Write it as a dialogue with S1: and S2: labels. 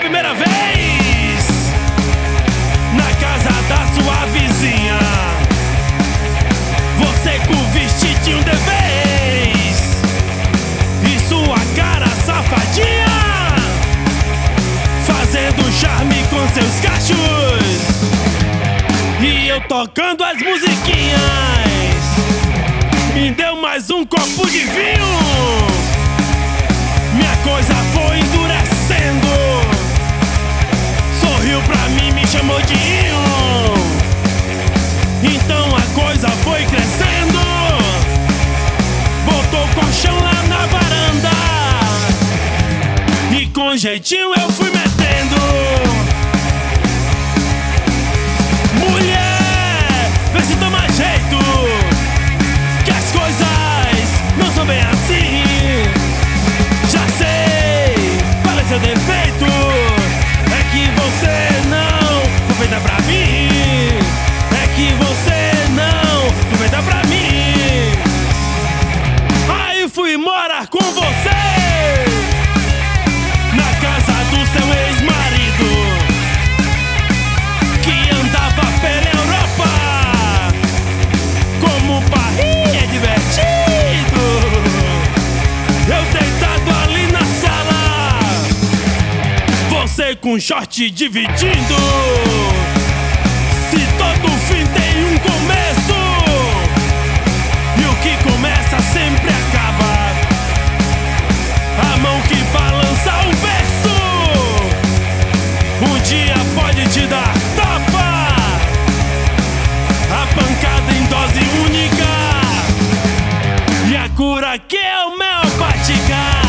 S1: primeira vez na casa da sua vizinha. Você com vestidinho de vez e sua cara safadinha, fazendo charme com seus cachos e eu tocando as musiquinhas. Me deu mais um copo de vinho. Então a coisa foi crescendo. Botou colchão lá na varanda. E com jeitinho eu fui metendo. Você com short dividindo. Se todo fim tem um começo. E o que começa sempre acaba. A mão que balança o verso. Um dia pode te dar tapa. A pancada em dose única. E a cura que é homeopática.